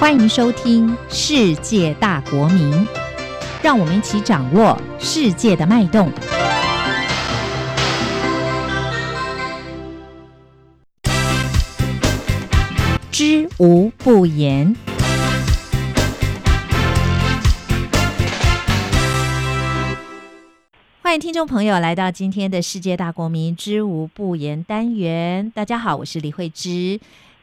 欢迎收听《世界大国民》，让我们一起掌握世界的脉动。知无不言。欢迎听众朋友来到今天的世界大国民知无不言单元。大家好，我是李慧芝。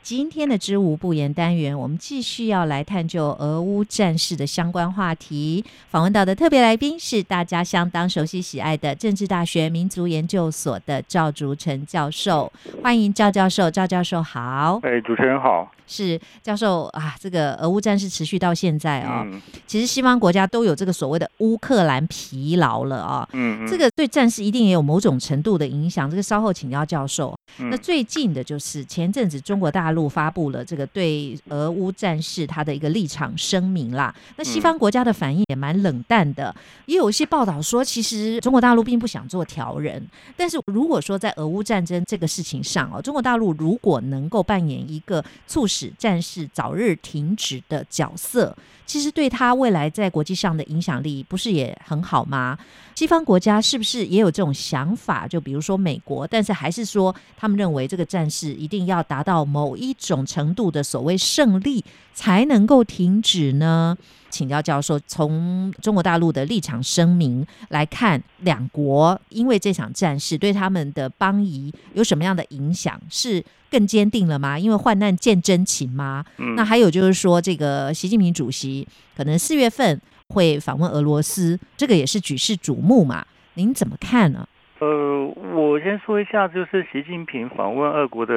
今天的知无不言单元，我们继续要来探究俄乌战事的相关话题。访问到的特别来宾是大家相当熟悉喜爱的政治大学民族研究所的赵竹成教授。欢迎赵教授，赵教授好。哎，主持人好。是教授啊，这个俄乌战事持续到现在啊，嗯其实西方国家都有这个所谓的乌克兰疲劳了啊。嗯，嗯这个对战事一定也有某种程度的影响，这个稍后请教教授。嗯那最近的就是前阵子中国大陆发布了这个对俄乌战事它的一个立场声明啦。那西方国家的反应也蛮冷淡的，也有一些报道说，其实中国大陆并不想做调人。但是如果说在俄乌战争这个事情上哦，中国大陆如果能够扮演一个促使使战事早日停止的角色，其实对他未来在国际上的影响力不是也很好吗？西方国家是不是也有这种想法？就比如说美国，但是还是说他们认为这个战事一定要达到某一种程度的所谓胜利才能够停止呢？请教教授，从中国大陆的立场声明来看，两国因为这场战事对他们的邦谊有什么样的影响？是更坚定了吗？因为患难见真情吗？嗯那还有就是说，这个习近平主席可能四月份会访问俄罗斯，这个也是举世瞩目嘛。您怎么看呢？呃，我先说一下，就是习近平访问俄国的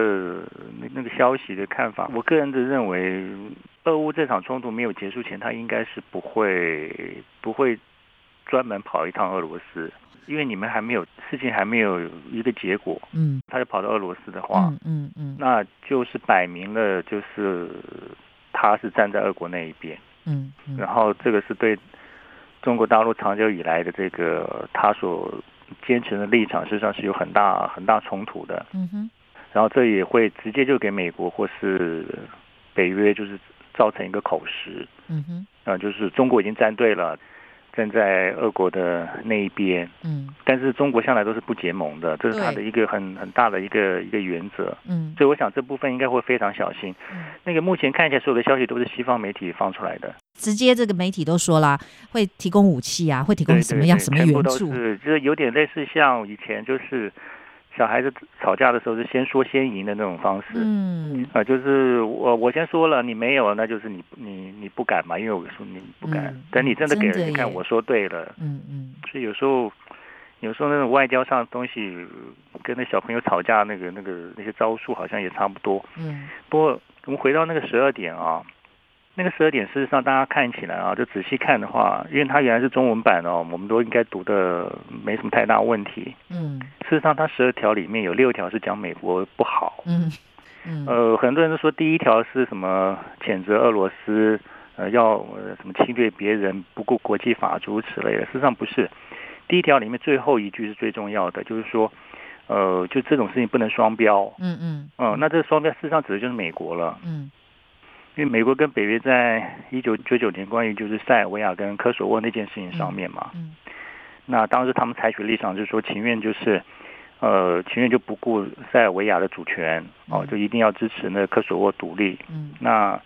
那那个消息的看法。我个人的认为，俄乌这场冲突没有结束前，他应该是不会不会专门跑一趟俄罗斯，因为你们还没有事情还没有一个结果，嗯。他就跑到俄罗斯的话，嗯嗯嗯。那就是摆明了就是他是站在俄国那一边。嗯嗯。然后这个是对中国大陆长久以来的这个他所坚持的立场，实际上是有很大很大冲突的。嗯哼。然后这也会直接就给美国或是北约就是造成一个口实，嗯哼。啊、就是中国已经站队了，站在俄国的那一边，嗯但是中国向来都是不结盟的，这是他的一个很很大的一个一个原则。嗯所以我想这部分应该会非常小心。嗯，那个目前看起来所有的消息都是西方媒体放出来的。直接这个媒体都说啦，会提供武器啊，会提供对什么样什么援助？就是有点类似像以前就是小孩子吵架的时候是先说先赢的那种方式。嗯。啊，就是我我先说了，你没有，那就是你你你不敢嘛，因为我说你不敢，嗯等你真的给了，真的耶。你看我说对了，嗯嗯。所以有时候有时候那种外交上的东西，跟那小朋友吵架那个那个那些招数好像也差不多。嗯。不过我们回到那个十二点啊，那个十二点事实上大家看起来啊，就仔细看的话，因为它原来是中文版哦，我们都应该读的没什么太大问题。嗯事实上，它十二条里面有六条是讲美国不好。嗯嗯呃，很多人都说第一条是什么谴责俄罗斯，呃，要呃什么侵略别人，不顾国际法诸如此类的。事实上不是，第一条里面最后一句是最重要的，就是说，呃，就这种事情不能双标。嗯嗯嗯、那这个双标事实上指的就是美国了。嗯因为美国跟北约在一九九九年关于就是塞尔维亚跟科索沃那件事情上面嘛，嗯那当时他们采取立场就是说情愿就是，呃，情愿就不顾塞尔维亚的主权哦嗯，就一定要支持那个科索沃独立。嗯。那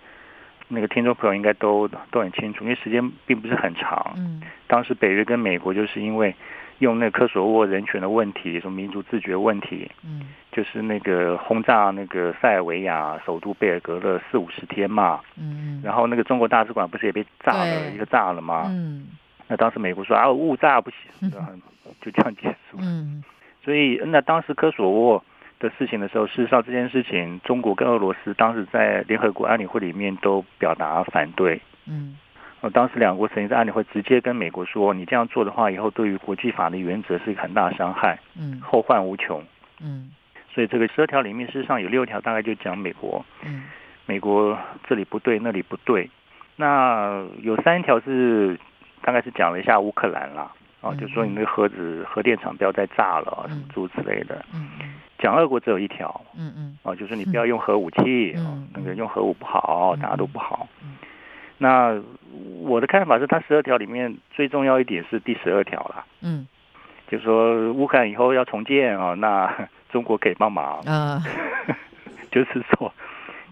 那个听众朋友应该都都很清楚，因为时间并不是很长。嗯。当时北约跟美国就是因为用那科索沃人权的问题，什么民族自决问题，嗯。就是那个轰炸那个塞尔维亚首都贝尔格勒四五十天嘛，嗯，然后那个中国大使馆不是也被炸了一个炸了吗？嗯。那当时美国说啊误炸不行，就这样结束。嗯。所以那当时科索沃的事情的时候，事实上这件事情，中国跟俄罗斯当时在联合国安理会里面都表达反对。嗯呃，当时两国曾经在安理会直接跟美国说，你这样做的话，以后对于国际法的原则是一个很大的伤害，嗯后患无穷。嗯所以这个十二条里面，事实上有六条大概就讲美国，嗯美国这里不对，那里不对。那有三条是大概是讲了一下乌克兰啦，啊，嗯就说你那个核子核电厂不要再炸了啊，什么嗯诸如此类的。嗯嗯讲俄国只有一条嗯嗯啊，就是你不要用核武器，那个用核武不好，嗯大家都不好嗯。那我的看法是，它十二条里面最重要一点是第十二条啦，嗯。就是说乌克兰以后要重建啊，那 中国可以帮忙，呃，就是说，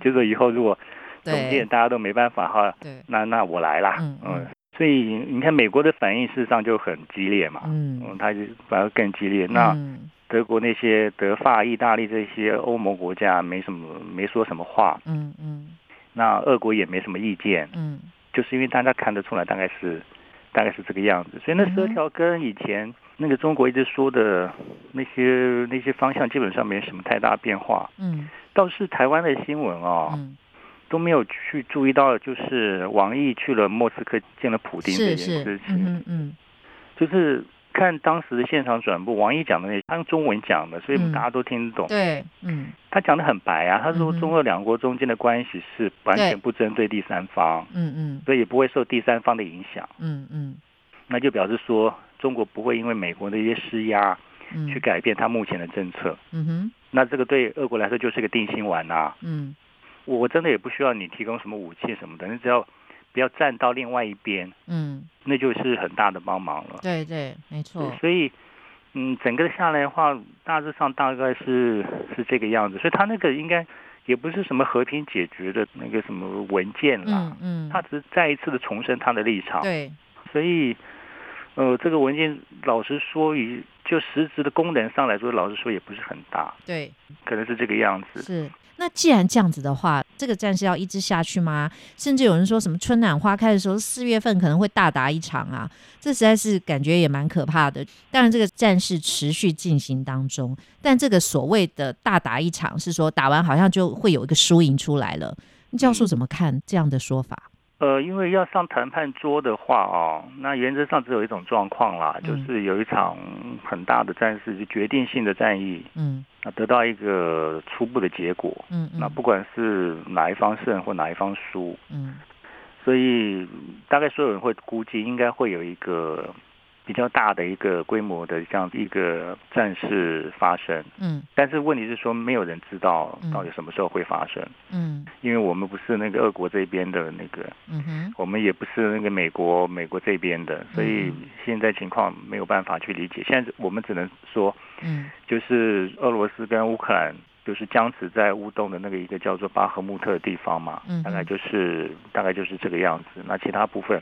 就是说以后如果重建大家都没办法哈，对，那那我来啦，嗯嗯。所以你看美国的反应事实上就很激烈嘛，嗯。嗯，它就反而更激烈。那嗯。德国那些德法、意大利这些欧盟国家没什么没说什么话，嗯嗯那俄国也没什么意见，嗯。就是因为大家看得出来大概是大概是这个样子，所以那十二条跟以前那个中国一直说的那些那些方向基本上没什么太大变化。嗯。倒是台湾的新闻哦，嗯，都没有去注意到，就是王毅去了莫斯科见了普丁这件事，情，嗯嗯。就是看当时的现场转播，王毅讲的那他用中文讲的，所以嗯。大家都听得懂。对，嗯。他讲的很白啊，他说中俄两国中间的关系是完全不针对第三方，嗯嗯。所以也不会受第三方的影响。嗯嗯。那就表示说，中国不会因为美国的一些施压嗯，去改变他目前的政策。嗯哼。那这个对俄国来说就是个定心丸呐、嗯。我真的也不需要你提供什么武器什么的，你只要不要站到另外一边，嗯，那就是很大的帮忙了。对对，没错，所以，嗯，整个下来的话，大致上大概是是这个样子。所以他那个应该也不是什么和平解决的那个什么文件啦，嗯嗯，他只是再一次的重申他的立场。对，所以，呃，这个文件老实说，以就实质的功能上来说，老实说也不是很大，对，可能是这个样子。是。那既然这样子的话，这个战事要一直下去吗？甚至有人说什么春暖花开的时候，四月份可能会大打一场啊，这实在是感觉也蛮可怕的。当然，这个战事持续进行当中，但这个所谓的大打一场，是说打完好像就会有一个输赢出来了。教授怎么看这样的说法？呃，因为要上谈判桌的话哦，那原则上只有一种状况啦，嗯。就是有一场很大的战事，就决定性的战役，嗯。那得到一个初步的结果。嗯嗯，那不管是哪一方胜或哪一方输，嗯。所以大概所有人会估计应该会有一个比较大的一个规模的这样一个战事发生。嗯。但是问题是说，没有人知道嗯。到底什么时候会发生，嗯。因为我们不是那个俄国这边的那个，嗯哼，我们也不是那个美国美国这边的，所以嗯现在情况没有办法去理解。现在我们只能说，嗯。就是俄罗斯跟乌克兰就是僵持在乌东的那个一个叫做巴赫穆特的地方嘛嗯，大概就是大概就是这个样子。那其他部分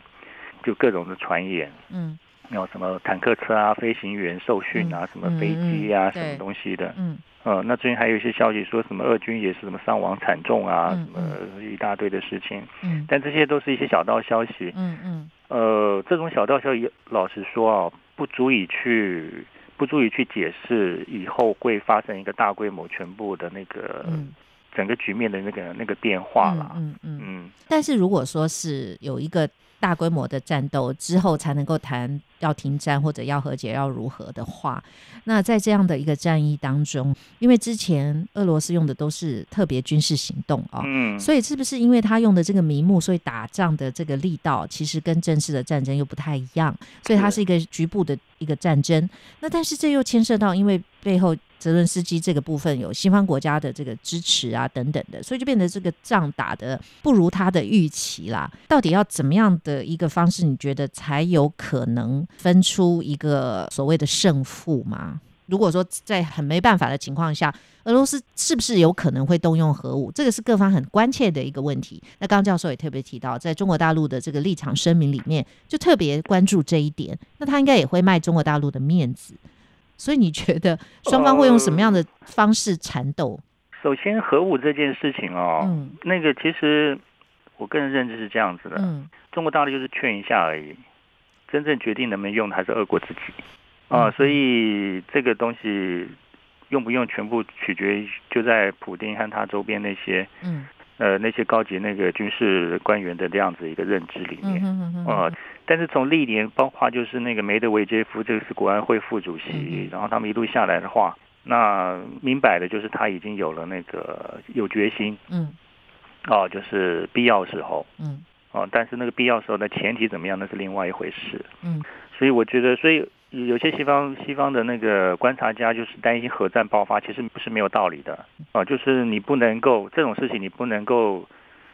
就各种的传言，嗯有什么坦克车啊、飞行员受训啊、嗯什么飞机啊、什么东西的。嗯呃，那最近还有一些消息说什么俄军也是什么伤亡惨重啊，嗯什么一大堆的事情。嗯但这些都是一些小道消息。嗯嗯呃，这种小道消息，老实说啊，不足以去不足以去解释以后会发生一个大规模全部的那个、嗯整个局面的那个那个变化啦。嗯嗯。嗯但是如果说是有一个大规模的战斗之后才能够谈要停战或者要和解要如何的话，那在这样的一个战役当中，因为之前俄罗斯用的都是特别军事行动啊、嗯，所以是不是因为他用的这个名目，所以打仗的这个力道其实跟正式的战争又不太一样，所以它是一个局部的一个战争。那但是这又牵涉到，因为背后泽伦斯基这个部分有西方国家的这个支持啊等等的，所以就变得这个仗打的不如他的预期啦。到底要怎么样的一个方式，你觉得才有可能分出一个所谓的胜负吗？如果说在很没办法的情况下，俄罗斯是不是有可能会动用核武？这个是各方很关切的一个问题。那刚教授也特别提到，在中国大陆的这个立场声明里面，就特别关注这一点。那他应该也会卖中国大陆的面子。所以你觉得双方会用什么样的方式缠斗？首先核武这件事情哦，嗯。那个其实我个人认知是这样子的，嗯。中国大陆就是劝一下而已，真正决定能不能用的还是俄国自己。啊、嗯所以这个东西用不用全部取决于就在普丁和他周边那些嗯呃那些高级那个军事官员的这样子一个认知里嗯面。哼哼呃，但是从历年，包括就是那个梅德韦杰夫，这个是国安会副主席，嗯然后他们一路下来的话，那明摆的就是他已经有了那个有决心嗯哦、就是必要时候嗯哦、但是那个必要时候的前提怎么样，那是另外一回事。嗯所以我觉得，所以有些西方西方的那个观察家就是担心核战爆发，其实不是没有道理的啊、就是你不能够这种事情，你不能够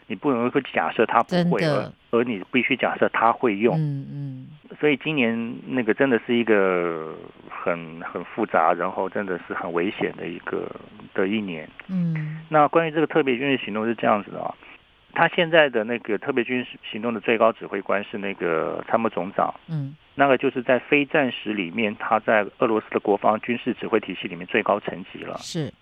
你不能够假设他不会，而而你必须假设他会用。嗯嗯。所以今年那个真的是一个很很复杂，然后真的是很危险的一个的一年。嗯。那关于这个特别军事行动是这样子的啊，他现在的那个特别军事行动的最高指挥官是那个参谋总长。嗯。那个就是在非战时里面，他在俄罗斯的国防军事指挥体系里面最高层级了。是。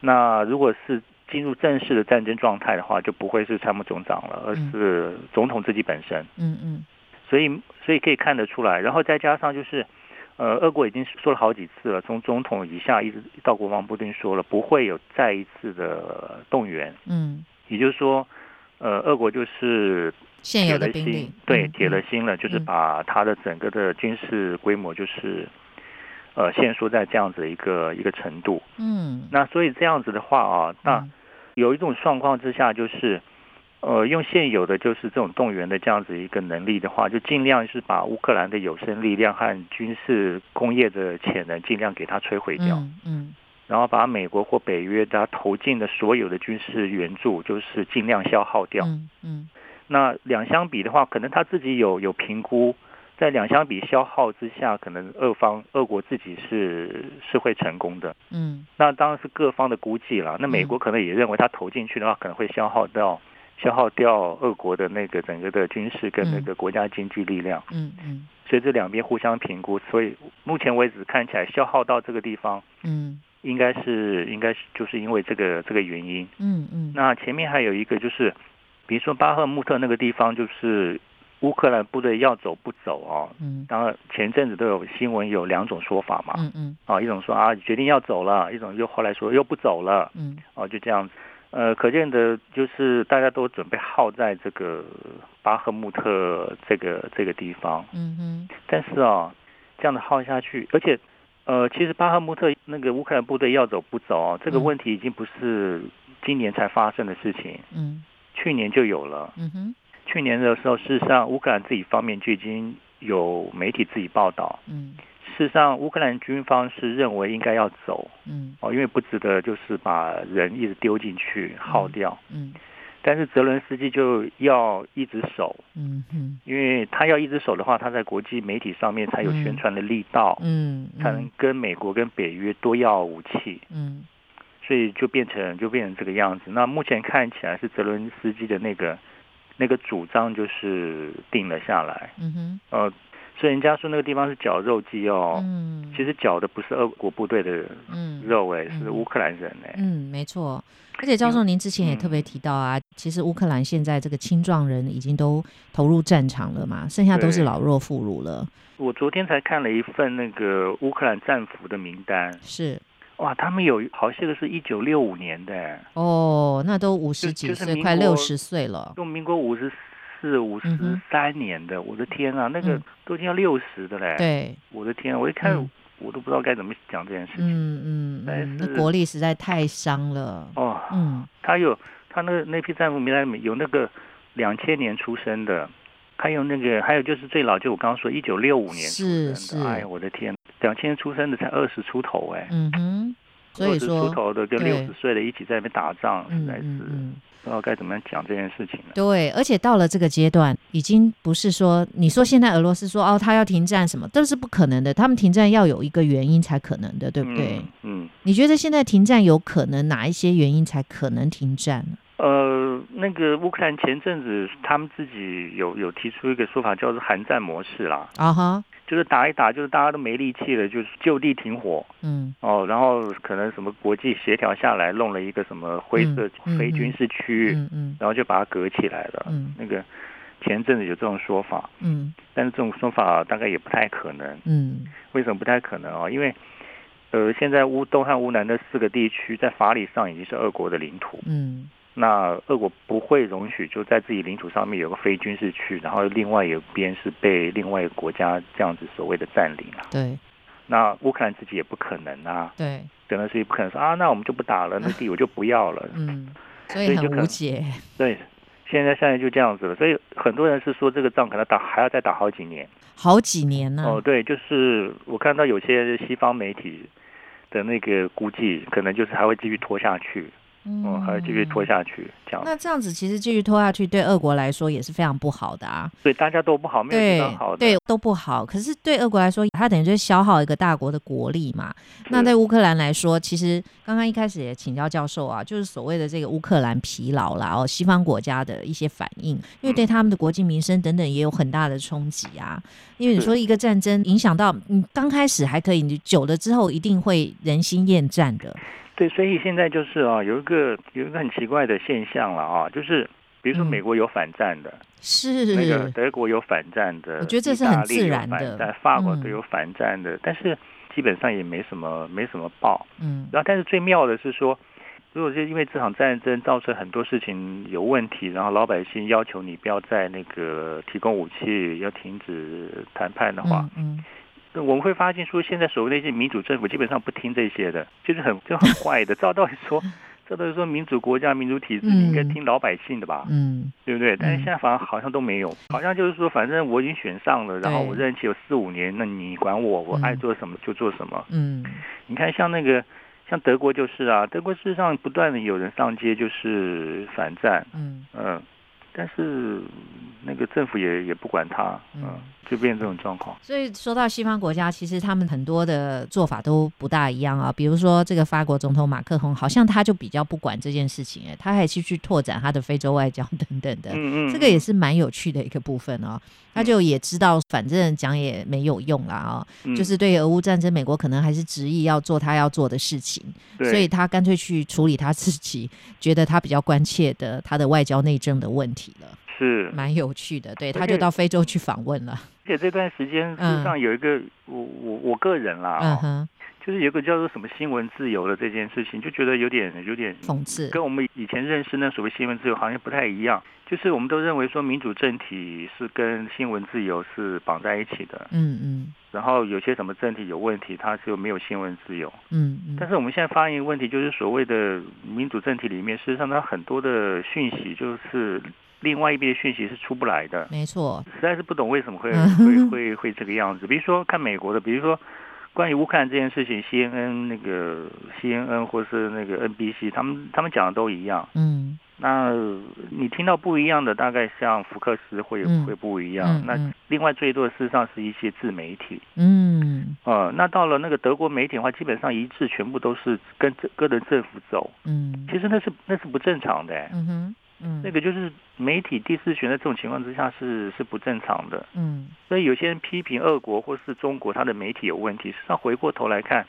那如果是进入正式的战争状态的话，就不会是参谋总长了，而是总统自己本身。嗯嗯。所以，所以可以看得出来，然后再加上就是，呃，俄国已经说了好几次了，从总统以下一直到国防部都说了，不会有再一次的动员。嗯。也就是说，呃，俄国就是铁了心，对，铁了心了，就是把他的整个的军事规模就是。呃，限缩在这样子一个一个程度，嗯，那所以这样子的话啊，那有一种状况之下，就是呃，用现有的就是这种动员的这样子一个能力的话，就尽量是把乌克兰的有生力量和军事工业的潜能尽量给它摧毁掉，嗯，然后把美国或北约它投进的所有的军事援助，就是尽量消耗掉，嗯，那两相比的话，可能他自己有有评估。在两相比消耗之下，可能俄方俄国自己是是会成功的。嗯，那当然是各方的估计了。那美国可能也认为他投进去的话，可能会消耗掉消耗掉俄国的那个整个的军事跟那个国家经济力量。嗯嗯。所以这两边互相评估，所以目前为止看起来消耗到这个地方，嗯，应该是应该是就是因为这个这个原因。嗯嗯。那前面还有一个就是，比如说巴赫穆特那个地方就是。乌克兰部队要走不走啊？嗯，当然前阵子都有新闻，有两种说法嘛。嗯嗯，啊，一种说啊决定要走了，一种又后来说又不走了。嗯，哦，就这样子。呃，可见的就是大家都准备耗在这个巴赫穆特这个这个地方。嗯哼。但是啊，这样的耗下去，而且呃，其实巴赫穆特那个乌克兰部队要走不走啊，这个问题已经不是今年才发生的事情。嗯，去年就有了。嗯哼。去年的时候，事实上乌克兰自己方面就已经有媒体自己报道。嗯，事实上乌克兰军方是认为应该要走。嗯，哦，因为不值得就是把人一直丢进去耗掉。嗯，但是泽伦斯基就要一直守。嗯嗯，因为他要一直守的话，他在国际媒体上面才有宣传的力道。嗯，才能跟美国跟北约多要武器。嗯，所以就变成就变成这个样子。那目前看起来是泽伦斯基的那个。那个主张就是定了下来，嗯哼，呃，所以人家说那个地方是绞肉机哦，嗯，其实绞的不是俄国部队的肉哎，是乌克兰人哎，嗯，没错。而且教授您之前也特别提到啊，其实乌克兰现在这个青壮人已经都投入战场了嘛，剩下都是老弱妇孺了。我昨天才看了一份那个乌克兰战俘的名单，是。哇，他们有好些个是一九六五年的哦，那都五十几岁，快六十岁了。用民国五十四、五十三年的，我的天啊，那个都已经要六十的嘞。对，我的天，我一看我都不知道该怎么讲这件事情。嗯嗯，那国力实在太伤了。哦，嗯，他有他那那批战俘名单里面有那个两千年出生的，还有那个还有就是最老，就我刚刚说一九六五年出生的。哎呀，我的天！两千年出生的才二十出头哎，嗯哼，所以说出头的跟六十岁的一起在那边打仗，实在是不知道该怎么样讲这件事情了。对，而且到了这个阶段，已经不是说你说现在俄罗斯说哦，他要停战什么，都是不可能的。他们停战要有一个原因才可能的，对不对？嗯，你觉得现在停战有可能哪一些原因才可能停战呢？呃，那个乌克兰前阵子他们自己有有提出一个说法，叫做寒战模式啦。啊哈。就是打一打，就是大家都没力气了，就是就地停火。嗯。哦，然后可能什么国际协调下来，弄了一个什么灰色非军事区域，嗯嗯，然后就把它隔起来了。嗯。那个前阵子有这种说法。嗯。但是这种说法大概也不太可能。嗯。为什么不太可能啊？因为呃，现在乌东和乌南的四个地区在法理上已经是俄国的领土。嗯。那俄国不会容许就在自己领土上面有个非军事区，然后另外一边是被另外一个国家这样子所谓的占领啊。对。那乌克兰自己也不可能啊。对。可能是不可能说啊，那我们就不打了，那地我就不要了。嗯。所以很无解。对，现在现在就这样子了。所以很多人是说这个仗可能打还要再打好几年。好几年呢？哦，对，就是我看到有些西方媒体的那个估计，可能就是还会继续拖下去。嗯，还继续拖下去，这样。那这样子其实继续拖下去，对俄国来说也是非常不好的啊。对，大家都不好，没有好的，对，都不好。可是对俄国来说，它等于就是消耗一个大国的国力嘛。那对乌克兰来说，其实刚刚一开始也请教教授啊，就是所谓的这个乌克兰疲劳啦，哦，西方国家的一些反应，因为对他们的国计民生等等也有很大的冲击啊。因为你说一个战争影响到你刚开始还可以，你久了之后一定会人心厌战的。对，所以现在就是啊，有一个有一个很奇怪的现象了啊，就是比如说美国有反战的，是。那个德国有反战的，我觉得这是很自然的，法国都有反战的，但是基本上也没什么没什么报，嗯，然后但是最妙的是说，如果是因为这场战争造成很多事情有问题，然后老百姓要求你不要再那个提供武器，要停止谈判的话，嗯。我们会发现说，现在所谓那些民主政府基本上不听这些的，就是很就很 坏的。照道理说，照道理说，民主国家、民主体制应该听老百姓的吧？嗯，对不对？但是现在反而好像都没有，好像就是说，反正我已经选上了，然后我任期有四五年，那你管我，我爱做什么就做什么。嗯，你看像那个像德国就是啊，德国事实上不断的有人上街就是反战。嗯嗯，但是那个政府也也不管他。嗯。就变这种状况，所以说到西方国家，其实他们很多的做法都不大一样啊。比如说这个法国总统马克龙，好像他就比较不管这件事情，哎，他还去去拓展他的非洲外交等等的。嗯嗯，这个也是蛮有趣的一个部分哦。他就也知道，反正讲也没有用啦啊。就是对俄乌战争，美国可能还是执意要做他要做的事情，所以他干脆去处理他自己觉得他比较关切的他的外交内政的问题了。是蛮有趣的，对，他就到非洲去访问了。而且这段时间事实上有一个，我我我个人啦，嗯哼，就是有个叫做什么新闻自由的这件事情，就觉得有点有点讽刺，跟我们以前认识那所谓新闻自由好像不太一样。就是我们都认为说民主政体是跟新闻自由是绑在一起的，嗯嗯。然后有些什么政体有问题，它就没有新闻自由，嗯嗯。但是我们现在发现一个问题，就是所谓的民主政体里面，事实上它很多的讯息就是。另外一边的讯息是出不来的，没错，实在是不懂为什么会会会会这个样子。比如说看美国的，比如说关于乌克兰这件事情，CNN 那个 CNN 或是那个 NBC，他们他们讲的都一样。嗯，那你听到不一样的，大概像福克斯会会不一样。那另外最多的事实上是一些自媒体。嗯，呃，那到了那个德国媒体的话，基本上一致全部都是跟跟着政府走。嗯，其实那是那是不正常的。嗯哼。嗯，那个就是媒体第四权的这种情况之下是是不正常的。嗯，所以有些人批评俄国或是中国，他的媒体有问题。实际上回过头来看。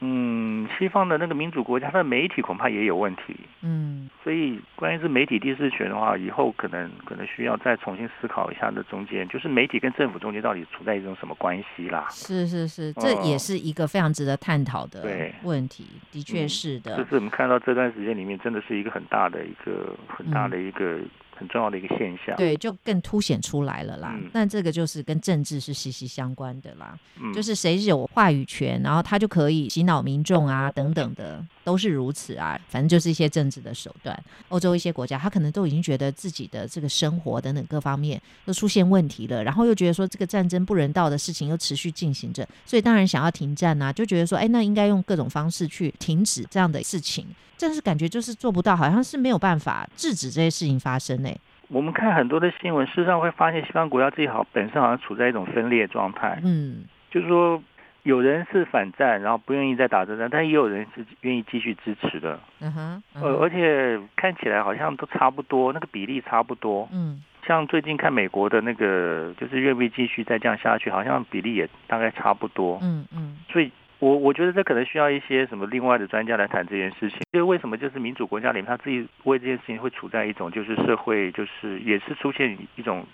嗯，西方的那个民主国家，它的媒体恐怕也有问题。嗯，所以关于是媒体第四权的话，以后可能可能需要再重新思考一下。的中间就是媒体跟政府中间到底处在一种什么关系啦？是是是，这也是一个非常值得探讨的问题。的确是的，就是我们看到这段时间里面，真的是一个很大的一个很大的一个。很重要的一个现象，对，就更凸显出来了啦。那这个就是跟政治是息息相关的啦，就是谁有话语权，然后他就可以洗脑民众啊，等等的，都是如此啊。反正就是一些政治的手段。欧洲一些国家，他可能都已经觉得自己的这个生活等等各方面都出现问题了，然后又觉得说这个战争不人道的事情又持续进行着，所以当然想要停战啊，就觉得说，哎，那应该用各种方式去停止这样的事情。但是感觉就是做不到，好像是没有办法制止这些事情发生呢。我们看很多的新闻，事实上会发现西方国家自己好本身好像处在一种分裂状态。嗯，就是说有人是反战，然后不愿意再打这战，但也有人是愿意继续支持的。嗯哼，呃，而且看起来好像都差不多，那个比例差不多。嗯，像最近看美国的那个，就是愿不愿意继续再这样下去，好像比例也大概差不多。嗯嗯，所以。我我觉得这可能需要一些什么另外的专家来谈这件事情。因为为什么就是民主国家里面他自己为这件事情会处在一种就是社会就是也是出现一种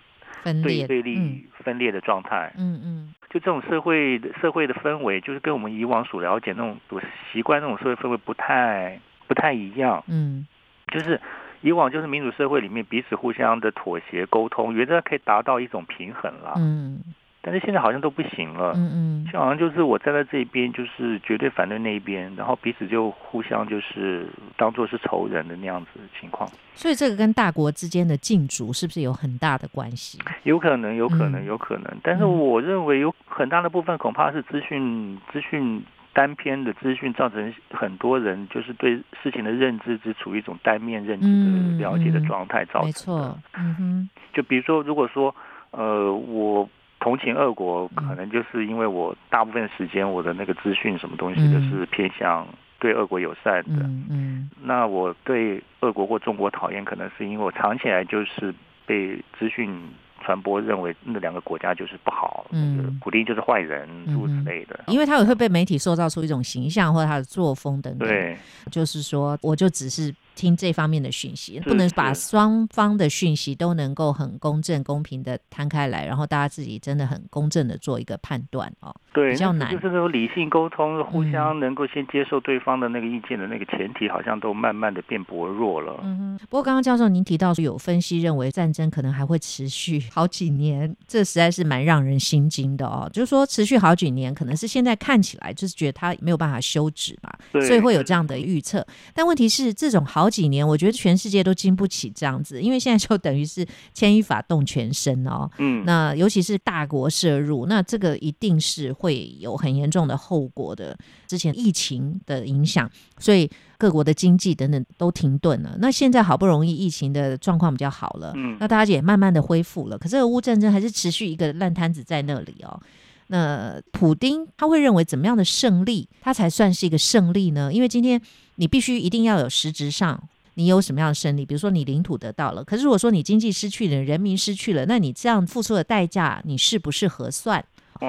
对对立分裂的状态。嗯嗯。就这种社会的社会的氛围，就是跟我们以往所了解那种所习惯那种社会氛围不太不太一样。嗯。就是以往就是民主社会里面彼此互相的妥协沟通，原则可以达到一种平衡了。嗯。但是现在好像都不行了，嗯嗯，就好像就是我站在这一边，就是绝对反对那一边，然后彼此就互相就是当做是仇人的那样子的情况。所以这个跟大国之间的竞逐是不是有很大的关系？有可能，有可能，有可能。但是我认为有很大的部分恐怕是资讯资讯单篇的资讯造成很多人就是对事情的认知只处于一种单面认知嗯的了解的嗯状态造成的。没错，嗯哼，就比如说，如果说呃我同情俄国，嗯可能就是因为我大部分时间我的那个资讯什么东西嗯都是偏向对俄国友善的。嗯嗯那我对俄国或中国讨厌，可能是因为我长期以来就是被资讯传播认为那两个国家就是不好，嗯那个普丁就是坏人，诸如此类的。因为他也会被媒体塑造出一种形象或者他的作风等等。，对就是说，我就只是听这方面的讯息，不能把双方的讯息都能够很公正、公平的摊开来，然后大家自己真的很公正的做一个判断哦。对，比较难就是那种理性沟通，互嗯相能够先接受对方的那个意见的那个前提，好像都慢慢的变薄弱了。嗯哼，不过刚刚教授您提到说有分析认为战争可能还会持续好几年，这实在是蛮让人心惊的哦。就是说持续好几年，可能是现在看起来就是觉得它没有办法休止嘛，对所以会有这样的预测。但问题是，这种好几年，我觉得全世界都经不起这样子，因为现在就等于是牵一发动全身哦。嗯，那尤其是大国涉入，那这个一定是会有很严重的后果的。之前疫情的影响，所以各国的经济等等都停顿了。那现在好不容易疫情的状况比较好了，嗯那大家也慢慢的恢复了。可是俄乌战争还是持续一个烂摊子在那里哦。那普丁他会认为怎么样的胜利，他才算是一个胜利呢？因为今天你必须一定要有实质上你有什么样的胜利，比如说你领土得到了，可是如果说你经济失去了，人民失去了，那你这样付出的代价，你是不是合算？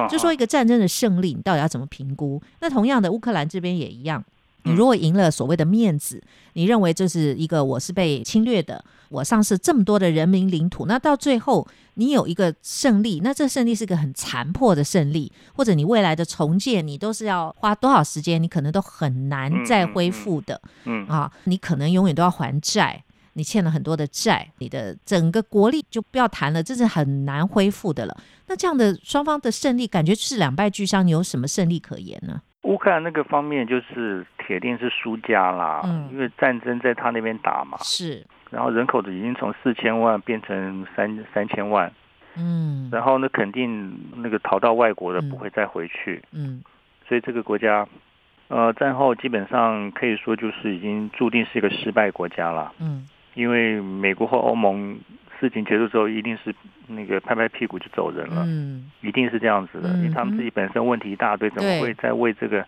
就说一个战争的胜利，你到底要怎么评估？那同样的，乌克兰这边也一样。你嗯如果赢了所谓的面子，你认为这是一个我是被侵略的，我丧失这么多的人民领土，那到最后你有一个胜利，那这胜利是个很残破的胜利，或者你未来的重建，你都是要花多少时间，你可能都很难再恢复的。嗯啊，你可能永远都要还债，你欠了很多的债，你的整个国力就不要谈了，这是很难恢复的了。那这样的双方的胜利，感觉是两败俱伤，你有什么胜利可言呢？乌克兰那个方面就是铁定是输家啦，嗯。因为战争在他那边打嘛，是，然后人口已经从四千万变成三三千万，嗯。然后呢，肯定那个逃到外国的嗯不会再回去，嗯。所以这个国家，呃，战后基本上可以说就是已经注定是一个失败国家了，嗯。因为美国和欧盟事情结束之后，一定是那个拍拍屁股就走人了，嗯。一定是这样子的，嗯因为他们自己本身问题一大堆，怎么会再为这个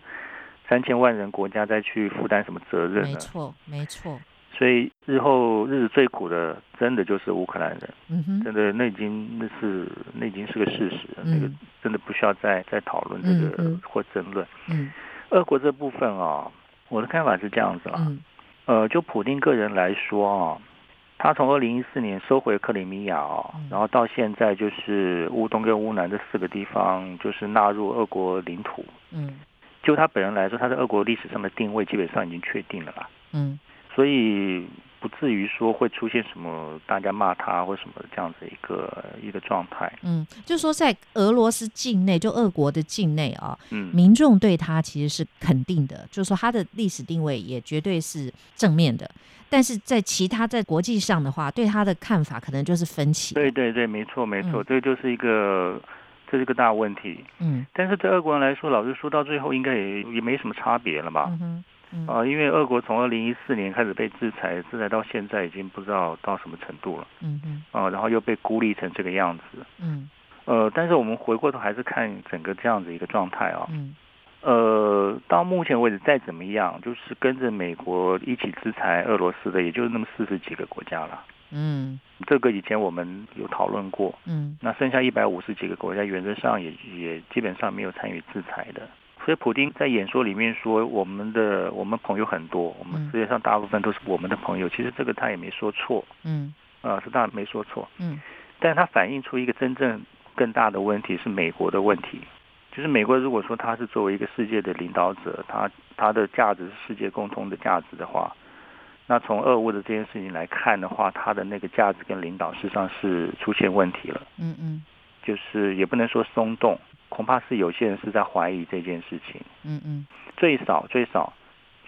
三千万人国家再去负担什么责任呢？没错没错，所以日后日子最苦的，真的就是乌克兰人，嗯哼真的那已经那是那已经是个事实，那个嗯。真的不需要再再讨论这个或争论。嗯。俄国这部分啊，我的看法是这样子啦，嗯。呃，就普丁个人来说啊，他从二零一四年收回克里米亚然后到现在就是乌东跟乌南这四个地方，就是纳入俄国领土。嗯。就他本人来说，他在俄国历史上的定位基本上已经确定了啦，嗯。所以不至于说会出现什么大家骂他或什么这样子一个一个状态。嗯，就是说在俄罗斯境内，就俄国的境内啊，嗯，民众对他其实是肯定的，就是说他的历史定位也绝对是正面的。但是在其他在国际上的话，对他的看法可能就是分歧。对，对对，没错没错，嗯这就是一个这是一个大问题。嗯但是对俄国人来说，老实说到最后应该也也没什么差别了吧？嗯啊、因为俄国从二零一四年开始被制裁，制裁到现在已经不知道到什么程度了嗯嗯啊、然后又被孤立成这个样子。嗯呃，但是我们回过头还是看整个这样子一个状态啊。嗯呃，到目前为止再怎么样，就是跟着美国一起制裁俄罗斯的，也就是那么四十几个国家了。嗯这个以前我们有讨论过。嗯那剩下一百五十几个国家，原则上也也基本上没有参与制裁的。所以普丁在演说里面说，我们的我们朋友很多，我们嗯世界上大部分都是我们的朋友。其实这个他也没说错，嗯啊、是他没说错。嗯但是他反映出一个真正更大的问题是美国的问题，就是美国如果说他是作为一个世界的领导者，他他的价值是世界共通的价值的话，那从俄乌的这件事情来看的话，他的那个价值跟领导事实上是出现问题了，嗯嗯就是也不能说松动，恐怕是有些人是在怀疑这件事情，嗯嗯。最少最少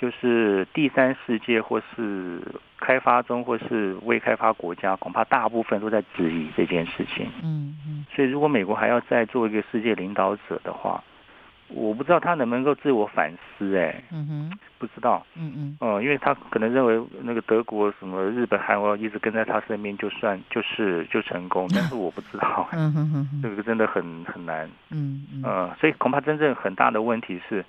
就是第三世界或是开发中或是未开发国家，恐怕大部分都在质疑这件事情。嗯嗯。所以，如果美国还要再做一个世界领导者的话，我不知道他能不能够自我反思，哎，嗯哼，不知道，嗯嗯。哦、因为他可能认为那个德国、什么日本、韩国一直跟在他身边，就算就是就成功，但是我不知道，嗯哼哼哼，这个真的很很难，嗯嗯。呃，所以恐怕真正很大的问题是，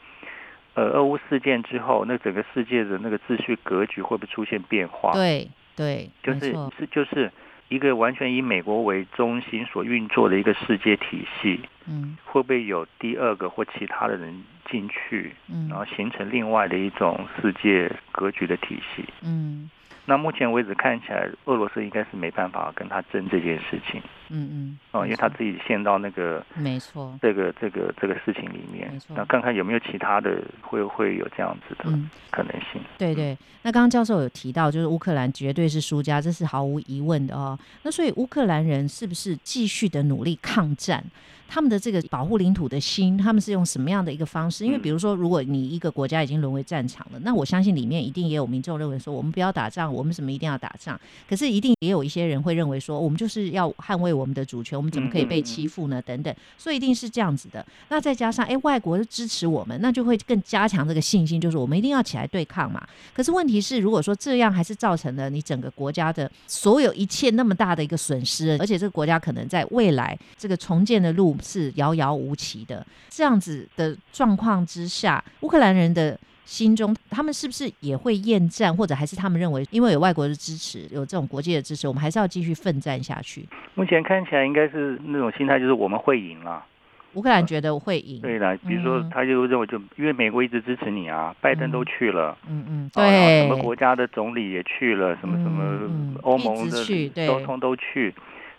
呃，俄乌事件之后，那整个世界的那个秩序格局会不会出现变化？，对对，就是是就是一个完全以美国为中心所运作的一个世界体系，嗯。会不会有第二个或其他的人进去，嗯。然后形成另外的一种世界格局的体系？嗯那目前为止看起来，俄罗斯应该是没办法跟他争这件事情嗯嗯，哦，因为他自己陷到那个没错，这个这个这个事情里面没错，那看看有没有其他的会会有这样子的嗯。可能性。对对，那刚刚教授有提到，就是乌克兰绝对是输家，这是毫无疑问的哦。那所以乌克兰人是不是继续的努力抗战？他们的这个保护领土的心，他们是用什么样的一个方式？因为嗯比如说，如果你一个国家已经沦为战场了，那我相信里面一定也有民众认为说，我们不要打仗，我们什么一定要打仗？可是一定也有一些人会认为说，我们就是要捍卫我们的主权，我们怎么可以被欺负呢？等等，所以一定是这样子的。那再加上哎，外国支持我们，那就会更加强这个信心，就是我们一定要起来对抗嘛。可是问题是，如果说这样还是造成了你整个国家的所有一切那么大的一个损失，而且这个国家可能在未来这个重建的路是遥遥无期的，这样子的状况之下，乌克兰人的。心中，他们是不是也会厌战，或者还是他们认为，因为有外国的支持，有这种国际的支持，我们还是要继续奋战下去？目前看起来应该是那种心态，就是我们会赢了。乌克兰觉得会赢，对的，比如说嗯他就认为就因为美国一直支持你啊，拜登都去了。嗯嗯，对，什么国家的总理也去了，什么什嗯么嗯欧盟的都通都去，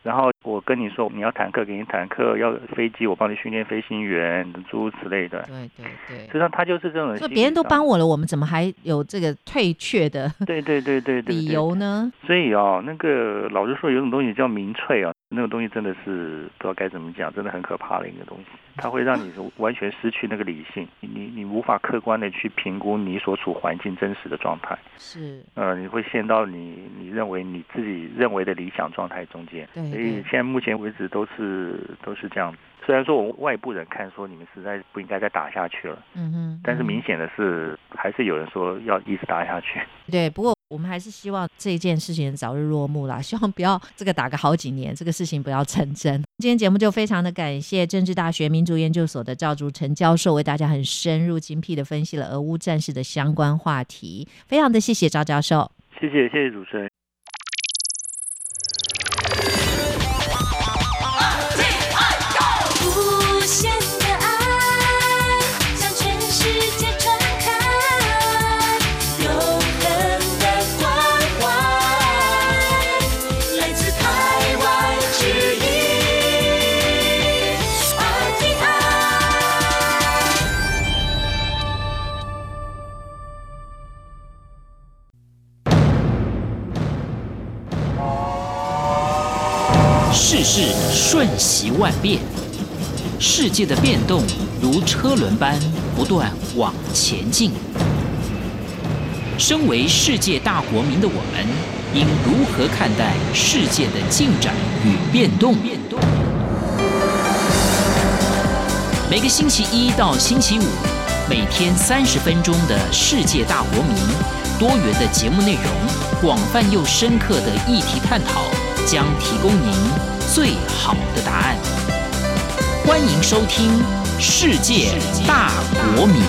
然后我跟你说，你要坦克给你坦克，要飞机我帮你训练飞行员，诸如此类的。对对对实际上他就是这种人心理上，所以别人都帮我了，我们怎么还有这个退却的对对对对对理由呢？所以哦，那个老实说，有种东西叫民粹啊，那个东西真的是不知道该怎么讲，真的很可怕的一个东西。它会让你完全失去那个理性，你你你无法客观的去评估你所处环境真实的状态。是，呃，你会陷到你你认为你自己认为的理想状态中间。对所以对现在目前为止都是都是这样子。虽然说我们外部人看说你们实在不应该再打下去了，嗯哼，但是嗯明显的是还是有人说要一直打下去。对，不过我们还是希望这件事情早日落幕啦，希望不要这个打个好几年，这个事情不要成真。今天节目就非常的感谢政治大学民族研究所的赵竹成教授为大家很深入精辟的分析了俄乌战事的相关话题，非常的谢谢赵教授。谢谢谢谢主持人。是瞬息万变，世界的变动如车轮般不断往前进。身为世界大国民的我们，应如何看待世界的进展与变动？每个星期一到星期五，每天三十分钟的世界大国民，多元的节目内容，广泛又深刻的议题探讨，将提供您最好的答案。欢迎收听《世界大国民》。